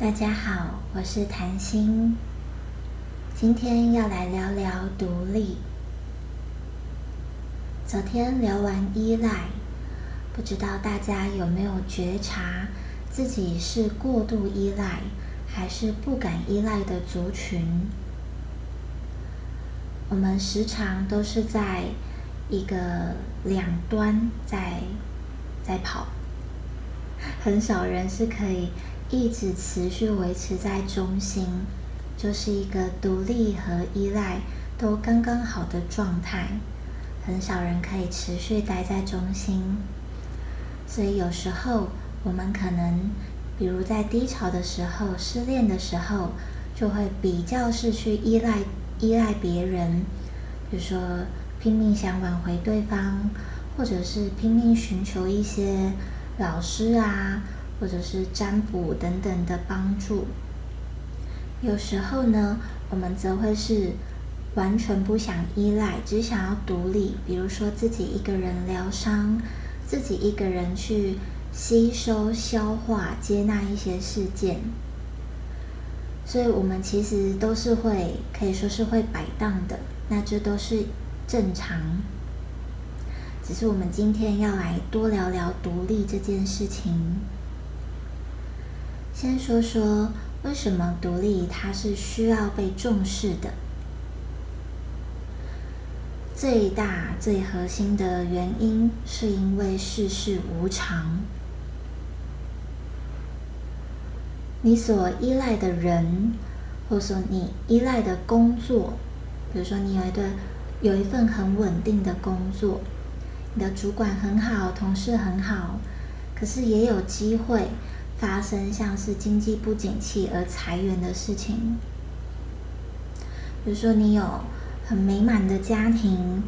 大家好，我是谭心。今天要来聊聊独立。昨天聊完依赖，不知道大家有没有觉察自己是过度依赖，还是不敢依赖的族群？我们时常都是在一个两端在在跑，很少人是可以。一直持续维持在中心，就是一个独立和依赖都刚刚好的状态。很少人可以持续待在中心，所以有时候我们可能，比如在低潮的时候、失恋的时候，就会比较是去依赖依赖别人，比如说拼命想挽回对方，或者是拼命寻求一些老师啊。或者是占卜等等的帮助，有时候呢，我们则会是完全不想依赖，只想要独立。比如说自己一个人疗伤，自己一个人去吸收、消化、接纳一些事件。所以，我们其实都是会可以说是会摆荡的，那这都是正常。只是我们今天要来多聊聊独立这件事情。先说说为什么独立它是需要被重视的。最大最核心的原因是因为世事无常，你所依赖的人，或者说你依赖的工作，比如说你有一段有一份很稳定的工作，你的主管很好，同事很好，可是也有机会。发生像是经济不景气而裁员的事情，比如说你有很美满的家庭，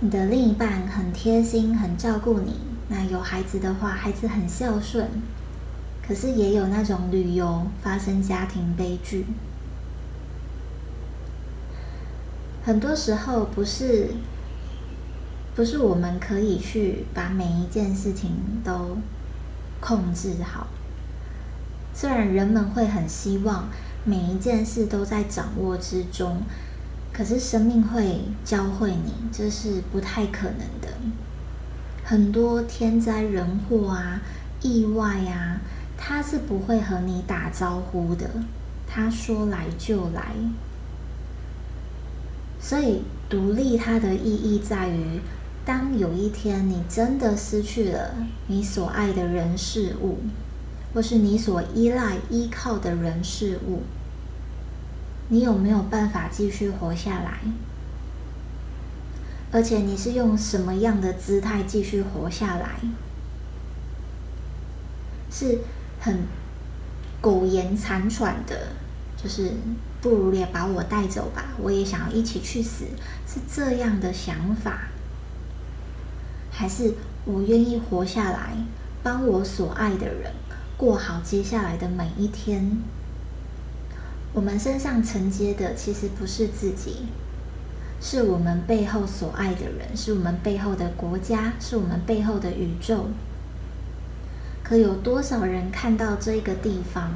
你的另一半很贴心、很照顾你，那有孩子的话，孩子很孝顺，可是也有那种旅游发生家庭悲剧。很多时候不是不是我们可以去把每一件事情都控制好。虽然人们会很希望每一件事都在掌握之中，可是生命会教会你，这是不太可能的。很多天灾人祸啊、意外啊，他是不会和你打招呼的，他说来就来。所以，独立它的意义在于，当有一天你真的失去了你所爱的人事物。或是你所依赖、依靠的人事物，你有没有办法继续活下来？而且你是用什么样的姿态继续活下来？是很苟延残喘的，就是不如也把我带走吧，我也想要一起去死，是这样的想法？还是我愿意活下来，帮我所爱的人？过好接下来的每一天。我们身上承接的其实不是自己，是我们背后所爱的人，是我们背后的国家，是我们背后的宇宙。可有多少人看到这个地方？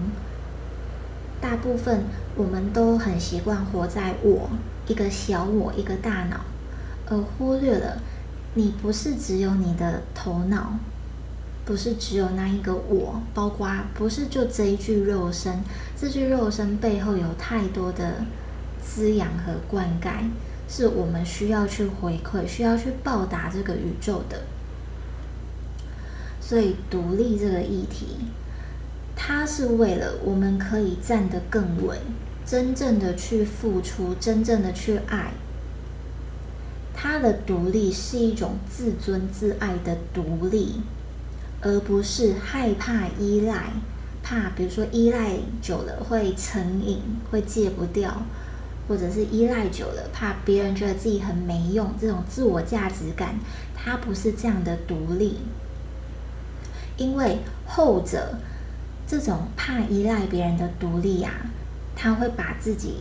大部分我们都很习惯活在我一个小我一个大脑，而忽略了你不是只有你的头脑。不是只有那一个我，包括不是就这一具肉身，这具肉身背后有太多的滋养和灌溉，是我们需要去回馈、需要去报答这个宇宙的。所以，独立这个议题，它是为了我们可以站得更稳，真正的去付出，真正的去爱。它的独立是一种自尊自爱的独立。而不是害怕依赖，怕比如说依赖久了会成瘾，会戒不掉，或者是依赖久了怕别人觉得自己很没用，这种自我价值感，它不是这样的独立。因为后者这种怕依赖别人的独立啊，他会把自己。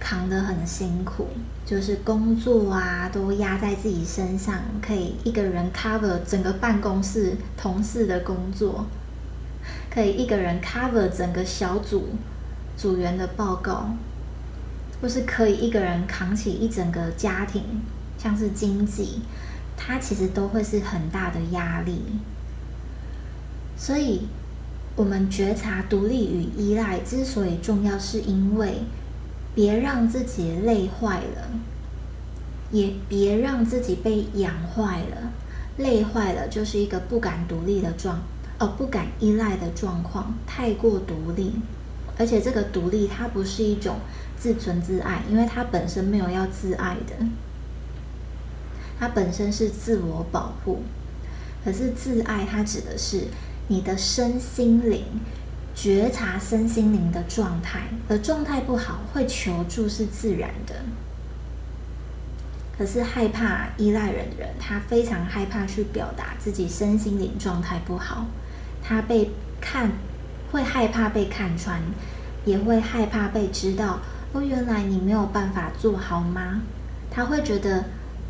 扛得很辛苦，就是工作啊都压在自己身上，可以一个人 cover 整个办公室同事的工作。可以一个人 cover 整个小组组员的报告，或是可以一个人扛起一整个家庭，像是经济，它其实都会是很大的压力。所以，我们觉察独立与依赖之所以重要，是因为别让自己累坏了，也别让自己被养坏了。累坏了就是一个不敢独立的状，哦，不敢依赖的状况，太过独立，而且这个独立它不是一种自存自爱，因为它本身没有要自爱的，它本身是自我保护。可是自爱它指的是你的身心灵觉察身心灵的状态，而状态不好会求助是自然的。可是害怕依赖人的人，他非常害怕去表达自己身心灵状态不好，他被看会害怕被看穿，也会害怕被知道。哦，原来你没有办法做好吗？他会觉得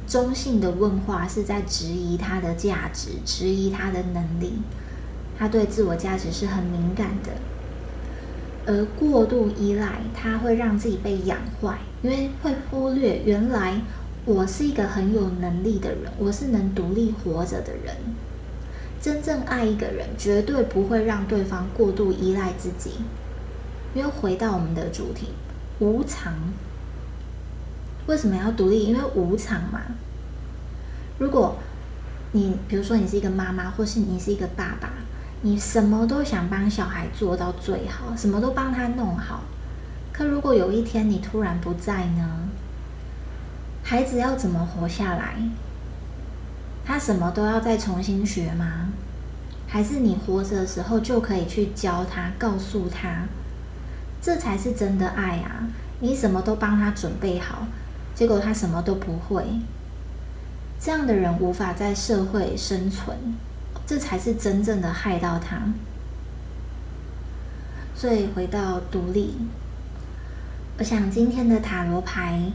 中性的问话是在质疑他的价值，质疑他的能力。他对自我价值是很敏感的，而过度依赖，他会让自己被养坏，因为会忽略原来。我是一个很有能力的人，我是能独立活着的人。真正爱一个人，绝对不会让对方过度依赖自己。因为回到我们的主题，无常。为什么要独立？因为无常嘛。如果你比如说你是一个妈妈，或是你是一个爸爸，你什么都想帮小孩做到最好，什么都帮他弄好。可如果有一天你突然不在呢？孩子要怎么活下来？他什么都要再重新学吗？还是你活着的时候就可以去教他、告诉他，这才是真的爱啊！你什么都帮他准备好，结果他什么都不会，这样的人无法在社会生存，这才是真正的害到他。所以回到独立，我想今天的塔罗牌。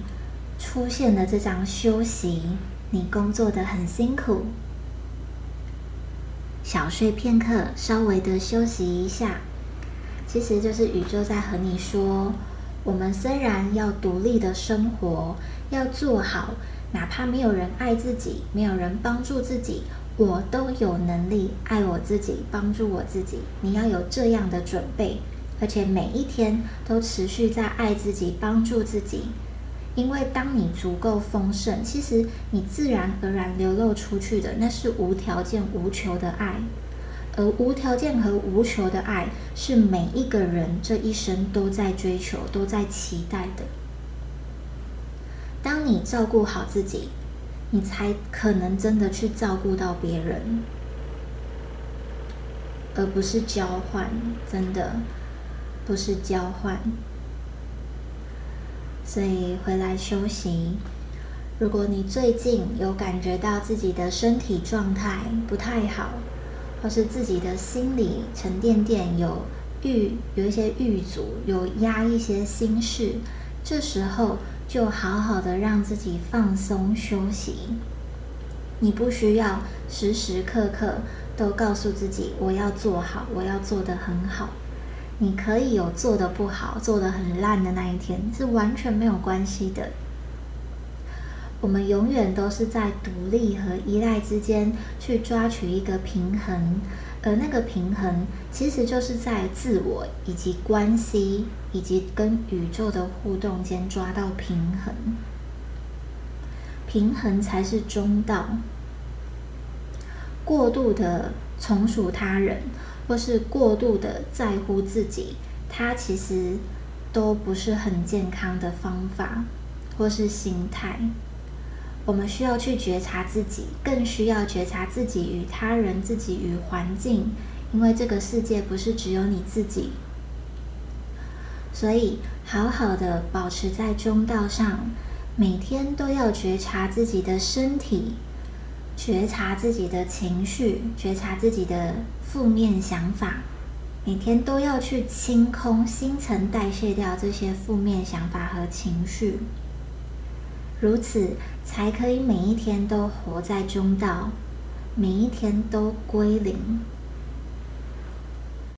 出现的这张休息，你工作的很辛苦，小睡片刻，稍微的休息一下，其实就是宇宙在和你说：我们虽然要独立的生活，要做好，哪怕没有人爱自己，没有人帮助自己，我都有能力爱我自己，帮助我自己。你要有这样的准备，而且每一天都持续在爱自己，帮助自己。因为当你足够丰盛，其实你自然而然流露出去的，那是无条件、无求的爱。而无条件和无求的爱，是每一个人这一生都在追求、都在期待的。当你照顾好自己，你才可能真的去照顾到别人，而不是交换。真的，不是交换。所以回来休息。如果你最近有感觉到自己的身体状态不太好，或是自己的心理沉甸甸有郁有一些郁阻，有压一些心事，这时候就好好的让自己放松休息。你不需要时时刻刻都告诉自己我要做好，我要做得很好。你可以有做的不好、做的很烂的那一天，是完全没有关系的。我们永远都是在独立和依赖之间去抓取一个平衡，而那个平衡其实就是在自我以及关系以及跟宇宙的互动间抓到平衡，平衡才是中道。过度的从属他人。或是过度的在乎自己，它其实都不是很健康的方法，或是心态。我们需要去觉察自己，更需要觉察自己与他人、自己与环境，因为这个世界不是只有你自己。所以，好好的保持在中道上，每天都要觉察自己的身体。觉察自己的情绪，觉察自己的负面想法，每天都要去清空、新陈代谢掉这些负面想法和情绪，如此才可以每一天都活在中道，每一天都归零。